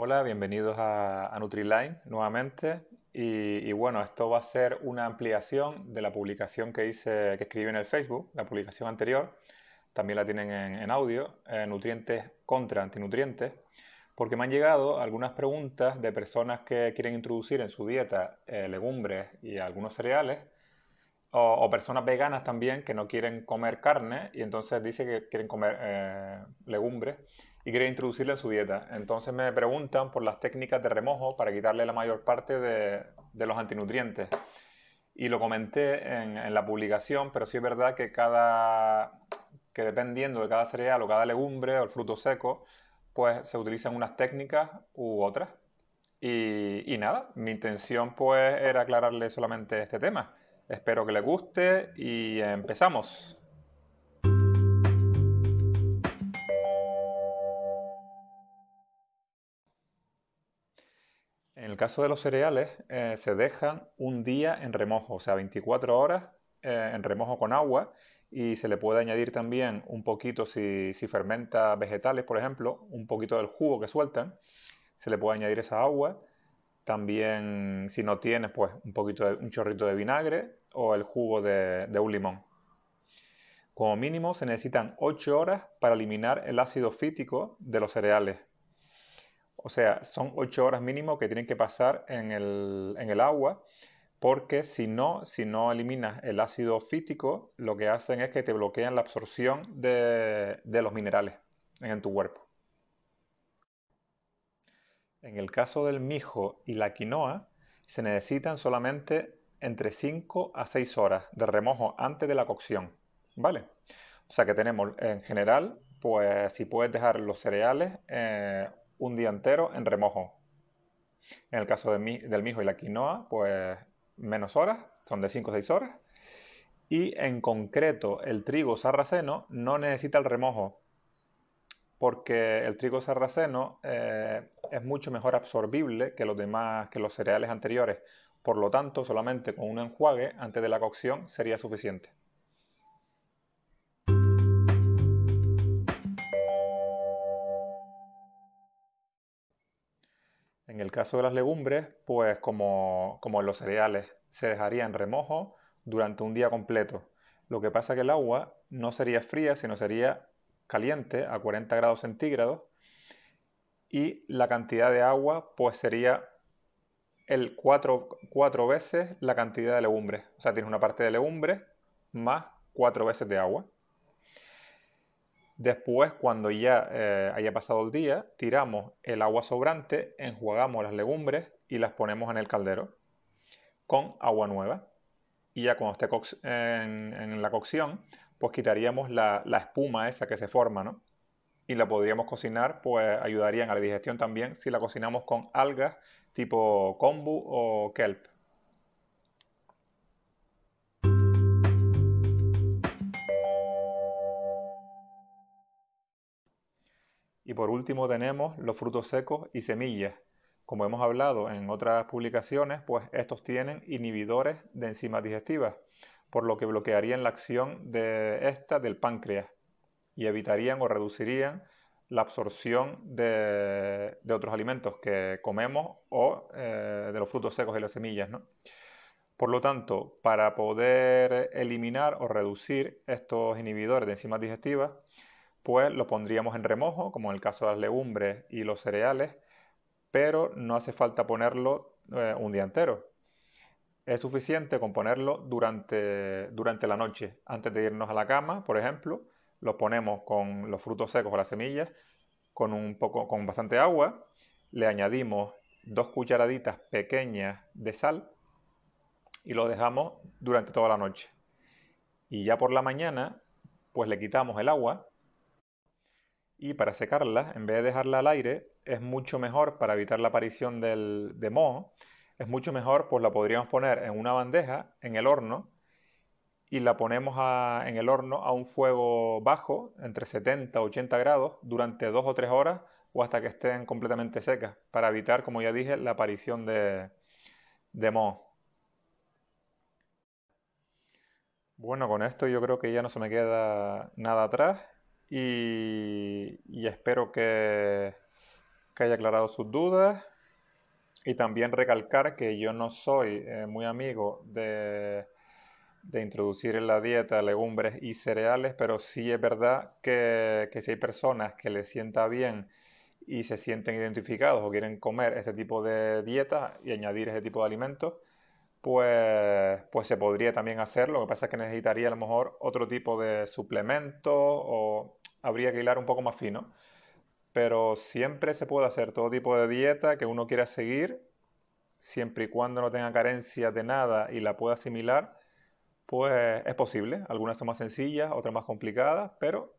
Hola, bienvenidos a, Nutriline nuevamente. Y, bueno, esto va a ser una ampliación de la publicación que hice, que escribí en el Facebook, la publicación anterior. También la tienen en, audio, eh, nutrientes contra antinutrientes, porque me han llegado algunas preguntas de personas que quieren introducir en su dieta eh, legumbres y algunos cereales, o, personas veganas también que no quieren comer carne y entonces dice que quieren comer eh, legumbres y quiere introducirla en su dieta. Entonces me preguntan por las técnicas de remojo para quitarle la mayor parte de, los antinutrientes. Y lo comenté en, la publicación, pero sí es verdad que cada que dependiendo de cada cereal o cada legumbre o el fruto seco, pues se utilizan unas técnicas u otras. Y, y nada, mi intención pues era aclararle solamente este tema. Espero que les guste y empezamos. En el caso de los cereales, eh, se dejan un día en remojo, o sea, 24 horas eh, en remojo con agua y se le puede añadir también un poquito, si, fermenta vegetales, por ejemplo, un poquito del jugo que sueltan, se le puede añadir esa agua. También, si no tienes, pues un poquito de, un chorrito de vinagre o el jugo de, de un limón. Como mínimo se necesitan 8 horas para eliminar el ácido fítico de los cereales o sea, son 8 horas mínimo que tienen que pasar en el, agua, porque si no, si no eliminas el ácido fítico, lo que hacen es que te bloquean la absorción de, los minerales en tu cuerpo. En el caso del mijo y la quinoa, se necesitan solamente entre 5 a 6 horas de remojo antes de la cocción, ¿vale? O sea que tenemos en general, pues si puedes dejar los cereales eh, un día entero en remojo. En el caso del mijo y la quinoa, pues menos horas, son de 5 o 6 horas. Y en concreto, el trigo sarraceno no necesita el remojo, porque el trigo sarraceno eh, es mucho mejor absorbible que los demás, que los cereales anteriores. Por lo tanto, solamente con un enjuague antes de la cocción sería suficiente. En el caso de las legumbres, pues como, en los cereales, se dejaría en remojo durante un día completo. Lo que pasa que el agua no sería fría, sino sería caliente a 40 grados centígrados y la cantidad de agua pues sería el cuatro, cuatro veces la cantidad de legumbres. O sea, tienes una parte de legumbres más cuatro veces de agua. Después, cuando ya eh, haya pasado el día, tiramos el agua sobrante, enjuagamos las legumbres y las ponemos en el caldero con agua nueva. Y ya cuando esté en, la cocción, pues quitaríamos la, espuma esa que se forma, ¿no? Y la podríamos cocinar, pues ayudarían a la digestión también si la cocinamos con algas tipo kombu o kelp. Y por último tenemos los frutos secos y semillas. Como hemos hablado en otras publicaciones, pues estos tienen inhibidores de enzimas digestivas, por lo que bloquearían la acción de esta del páncreas y evitarían o reducirían la absorción de, otros alimentos que comemos o eh, de los frutos secos y las semillas. Por lo tanto, para poder eliminar o reducir estos inhibidores de enzimas digestivas, pues lo pondríamos en remojo, como en el caso de las legumbres y los cereales, pero no hace falta ponerlo eh, un día entero. Es suficiente con ponerlo durante, durante la noche, antes de irnos a la cama, por ejemplo, lo ponemos con los frutos secos o las semillas, con un poco, con bastante agua, le añadimos dos cucharaditas pequeñas de sal y lo dejamos durante toda la noche. Y ya por la mañana, pues le quitamos el agua y para secarla, en vez de dejarla al aire, es mucho mejor para evitar la aparición del, de moho, es mucho mejor, pues la podríamos poner en una bandeja, en el horno, y la ponemos en el horno a un fuego bajo, entre 70 y 80 grados, durante dos o tres horas o hasta que estén completamente secas, para evitar, como ya dije, la aparición de, de moho. Bueno, con esto yo creo que ya no se me queda nada atrás y, espero que, haya aclarado sus dudas. Y también recalcar que yo no soy eh, muy amigo de, de, introducir en la dieta legumbres y cereales, pero sí es verdad que, que si hay personas que les sienta bien y se sienten identificados o quieren comer este tipo de dieta y añadir ese tipo de alimentos, pues, pues se podría también hacer. Lo que pasa es que necesitaría a lo mejor otro tipo de suplemento o habría que hilar un poco más fino. Pero siempre se puede hacer todo tipo de dieta que uno quiera seguir, siempre y cuando no tenga carencia de nada y la pueda asimilar, pues es posible. Algunas son más sencillas, otras más complicadas, pero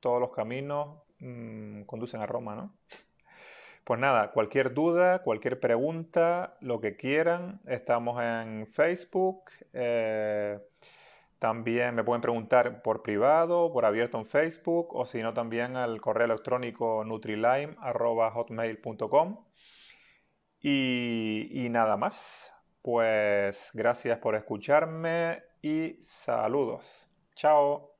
todos los caminos mmm, conducen a Roma, ¿no? Pues nada, cualquier duda, cualquier pregunta, lo que quieran, estamos en Facebook. Eh, también me pueden preguntar por privado, por abierto en Facebook o si no también al correo electrónico nutrilime.hotmail.com. Y, y nada más. Pues gracias por escucharme y saludos. Chao.